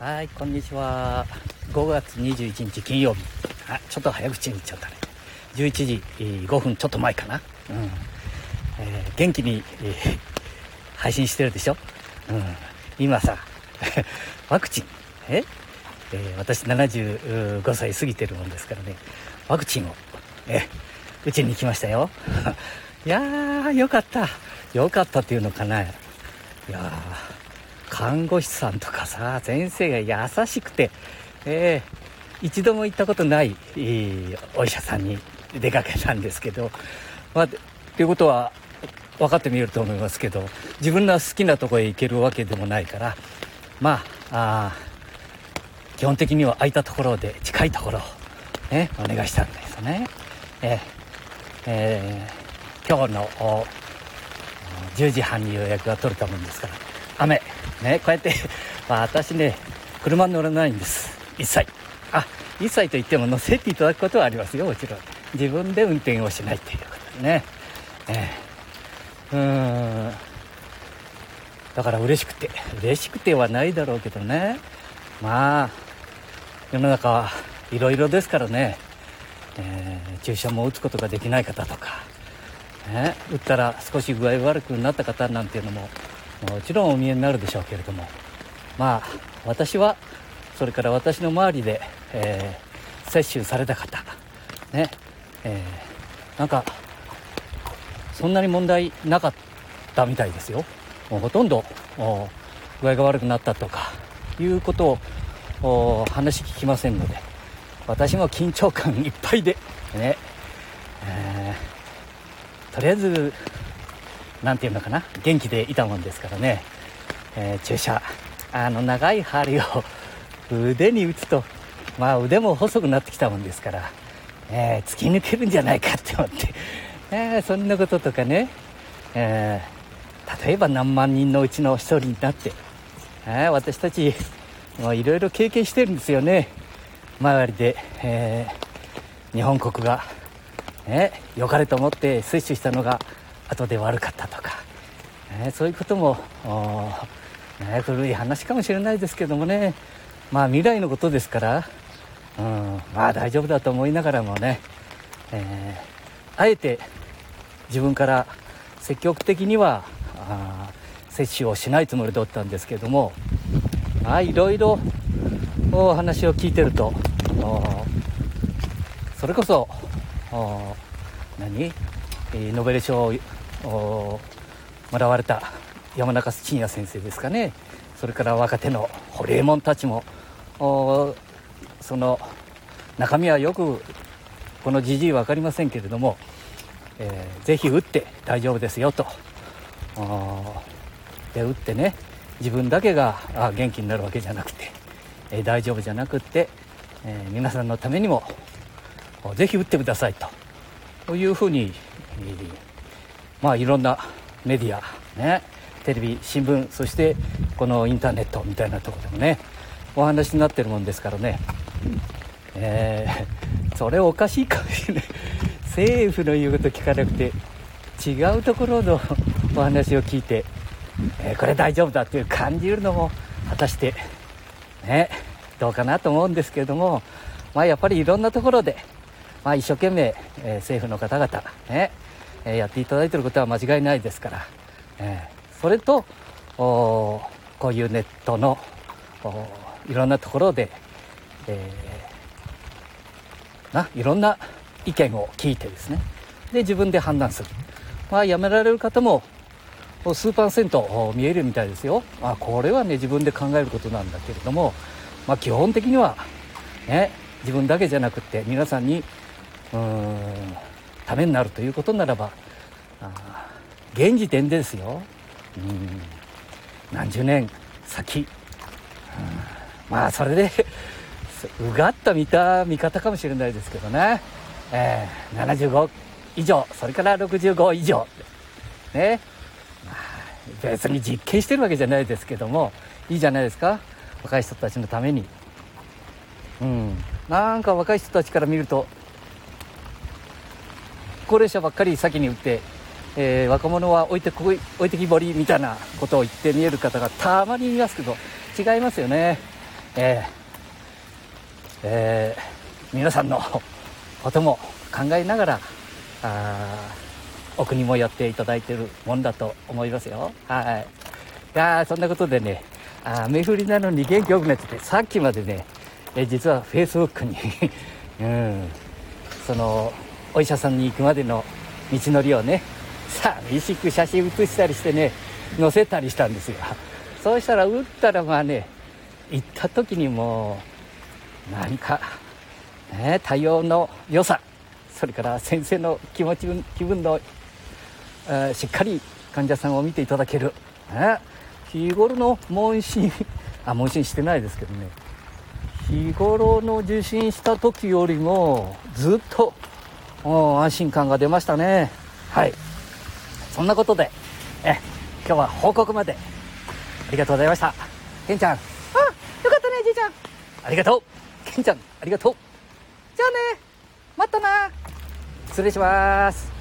はい、こんにちは。5月21日金曜日。あ、ちょっと早口に言っちゃったね。11時5分ちょっと前かな。うん。えー、元気に、えー、配信してるでしょ。うん。今さ、ワクチン、え？えー、私75歳過ぎてるもんですからね、ワクチンを、え？打ちに来ましたよ。いやー、よかった。よかったっていうのかな。いやー、看護師さんとかさ、先生が優しくて、えー、一度も行ったことない、えー、お医者さんに出かけたんですけど、まあ、ということは分かってみると思いますけど、自分の好きなとこへ行けるわけでもないから、まあ、あ基本的には空いたところで近いところを、ね、お願いしたんですね。えーえー、今日の10時半に予約が取れたもんですから、ね、こうやって、まあ、私ね、車に乗らないんです。一切。あ、一切と言っても乗せていただくことはありますよ、もちろん。自分で運転をしないということでね。えー、うーん。だから嬉しくて、嬉しくてはないだろうけどね。まあ、世の中はいろいろですからね。えー、注射も打つことができない方とか、ね、打ったら少し具合悪くなった方なんていうのももちろんお見えになるでしょうけれども。まあ私はそれから私の周りで、えー、接種された方。ね。えー、なんかそんなに問題なかったみたいですよ。もうほとんど具合が悪くなったとかいうことを話聞きませんので。私も緊張感いっぱいでね、えー、とりあえず何て言うのかな。元気でいたもんですからね、えー、注射。あの長い針を 腕に打つとまあ腕も細くなってきたもんですから、えー、突き抜けるんじゃないかって思って、えー、そんなこととかね、えー、例えば何万人のうちの一人になって、えー、私たちいろいろ経験してるんですよね。周りで、えー、日本国が、ね、良かれと思って接種したのが後で悪かったとか、ね、そういうことも、ね、古い話かもしれないですけどもね。まあ未来のことですから、うん、まあ大丈夫だと思いながらもね、えー、あえて自分から積極的には接種をしないつもりだったんですけども。まあいろいろお話を聞いてるとそれこそ何？ノーベル賞もらわれた山中伸也先生ですかね。それから若手の堀江門たちもその中身はよくこのじじい分かりませんけれども、えー、ぜひ打って大丈夫ですよと。で打ってね自分だけがあ元気になるわけじゃなくて、えー、大丈夫じゃなくって、えー、皆さんのためにもぜひ打ってくださいというふうに、えーまあいろんなメディアねテレビ新聞そしてこのインターネットみたいなとこでもねお話になってるもんですからね。えー、それおかしいかもしれない。政府の言うこと聞かなくて違うところのお話を聞いて、えー、これ大丈夫だっていう感じるのも果たしてねどうかなと思うんですけれどもまあやっぱりいろんなところで、まあ、一生懸命、えー、政府の方々ねえやっていただいていることは間違いないですから、えそれとおこういうネットのいろんなところで、えー、ないろんな意見を聞いてですね。で自分で判断する、まあ、やめられる方も数パーセント見えるみたいですよ、まあ、これはね自分で考えることなんだけれども、まあ、基本的には、ね、自分だけじゃなくて皆さんにうんためになるということならば現時点でですよ、うん、何十年先、うん、まあそれで うがった見た見方かもしれないですけどね、えー、75以上。それから65以上。ね、まあ、別に実験してるわけじゃないですけども。いいじゃないですか。若い人たちのために。うん。なんか若い人たちから見ると高齢者ばっかり先に打って、えー、若者は置いてこい置いてきぼりみたいなことを言って見える方がたまにいますけど違いますよね、えーえー皆さんのことも考えながらあお国もやっていただいてるもんだと思いますよ。はい。いやそんなことでねあ目振りなのに元気よくなっててさっきまでねえ実はフェイスブックに うんそのお医者さんに行くまでの道のりをね寂しく写真写したりしてね載せたりしたんですよ。そうしたら打ったらまあね行った時にもう何か、ね、対応の良さそれから先生の気持ち気分の、えーしっかり患者さんを見ていただける、ね、日頃の問診 あ問診してないですけどね日頃の受診した時よりもずっとうん安心感が出ましたね。はい。そんなことでえ今日は報告まで。ありがとうございました。ケンちゃん。あよかったねじいちゃん。ありがとう。ケンちゃんありがとう。じゃあね。またな。失礼します